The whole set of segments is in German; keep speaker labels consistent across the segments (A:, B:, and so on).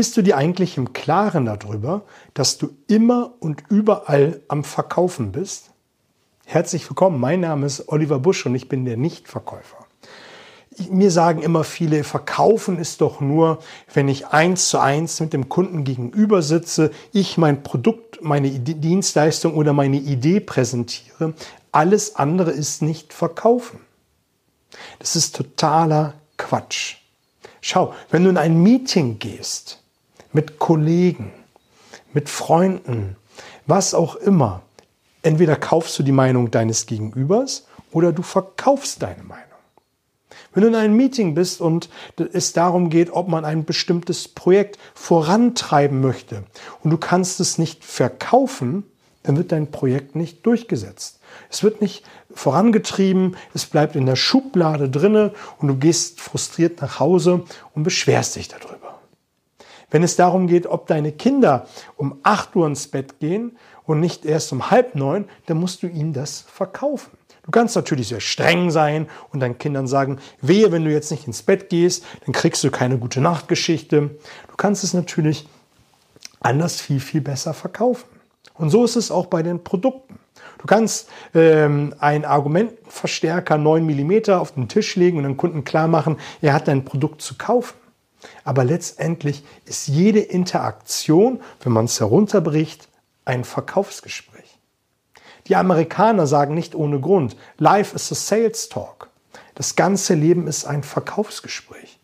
A: Bist du dir eigentlich im Klaren darüber, dass du immer und überall am Verkaufen bist? Herzlich willkommen, mein Name ist Oliver Busch und ich bin der Nichtverkäufer. Mir sagen immer viele, verkaufen ist doch nur, wenn ich eins zu eins mit dem Kunden gegenüber sitze, ich mein Produkt, meine Dienstleistung oder meine Idee präsentiere. Alles andere ist nicht verkaufen. Das ist totaler Quatsch. Schau, wenn du in ein Meeting gehst mit Kollegen, mit Freunden, was auch immer, entweder kaufst du die Meinung deines Gegenübers oder du verkaufst deine Meinung. Wenn du in einem Meeting bist und es darum geht, ob man ein bestimmtes Projekt vorantreiben möchte und du kannst es nicht verkaufen, dann wird dein Projekt nicht durchgesetzt. Es wird nicht vorangetrieben, es bleibt in der Schublade drinne und du gehst frustriert nach Hause und beschwerst dich darüber. Wenn es darum geht, ob deine Kinder um 8 Uhr ins Bett gehen und nicht erst um halb neun, dann musst du ihnen das verkaufen. Du kannst natürlich sehr streng sein und deinen Kindern sagen, wehe, wenn du jetzt nicht ins Bett gehst, dann kriegst du keine gute Nachtgeschichte. Du kannst es natürlich anders viel, viel besser verkaufen. Und so ist es auch bei den Produkten. Du kannst ähm, einen Argumentenverstärker 9 mm auf den Tisch legen und dem Kunden klar machen, er hat dein Produkt zu kaufen. Aber letztendlich ist jede Interaktion, wenn man es herunterbricht, ein Verkaufsgespräch. Die Amerikaner sagen nicht ohne Grund, Life is a sales talk. Das ganze Leben ist ein Verkaufsgespräch.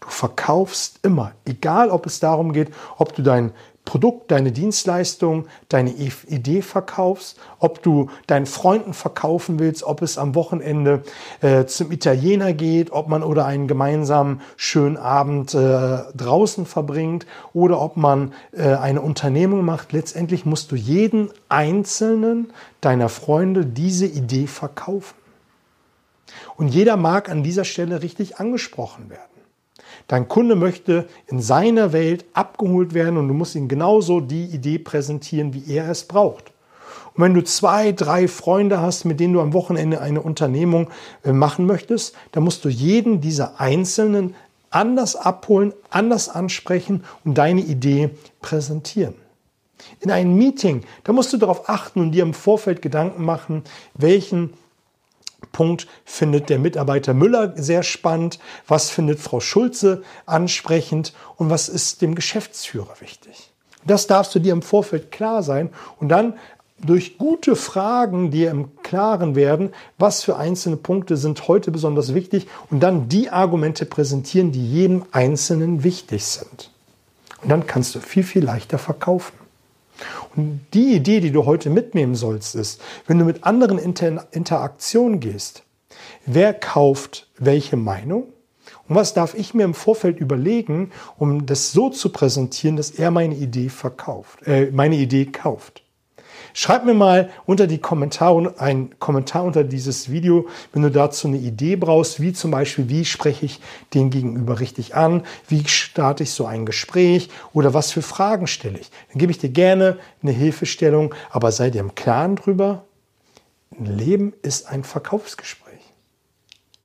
A: Du verkaufst immer, egal ob es darum geht, ob du dein Produkt, deine Dienstleistung, deine Idee verkaufst, ob du deinen Freunden verkaufen willst, ob es am Wochenende äh, zum Italiener geht, ob man oder einen gemeinsamen schönen Abend äh, draußen verbringt oder ob man äh, eine Unternehmung macht. Letztendlich musst du jeden einzelnen deiner Freunde diese Idee verkaufen. Und jeder mag an dieser Stelle richtig angesprochen werden. Dein Kunde möchte in seiner Welt abgeholt werden und du musst ihm genauso die Idee präsentieren, wie er es braucht. Und wenn du zwei, drei Freunde hast, mit denen du am Wochenende eine Unternehmung äh, machen möchtest, dann musst du jeden dieser Einzelnen anders abholen, anders ansprechen und deine Idee präsentieren. In einem Meeting, da musst du darauf achten und dir im Vorfeld Gedanken machen, welchen Punkt findet der Mitarbeiter Müller sehr spannend, was findet Frau Schulze ansprechend und was ist dem Geschäftsführer wichtig. Das darfst du dir im Vorfeld klar sein und dann durch gute Fragen dir im Klaren werden, was für einzelne Punkte sind heute besonders wichtig und dann die Argumente präsentieren, die jedem Einzelnen wichtig sind. Und dann kannst du viel, viel leichter verkaufen. Und die Idee, die du heute mitnehmen sollst, ist, wenn du mit anderen Inter Interaktion gehst, wer kauft welche Meinung? Und was darf ich mir im Vorfeld überlegen, um das so zu präsentieren, dass er meine Idee verkauft, äh, meine Idee kauft? Schreib mir mal unter die Kommentare einen Kommentar unter dieses Video, wenn du dazu eine Idee brauchst, wie zum Beispiel, wie spreche ich den Gegenüber richtig an, wie starte ich so ein Gespräch oder was für Fragen stelle ich. Dann gebe ich dir gerne eine Hilfestellung, aber sei dir im Klaren drüber, Leben ist ein Verkaufsgespräch.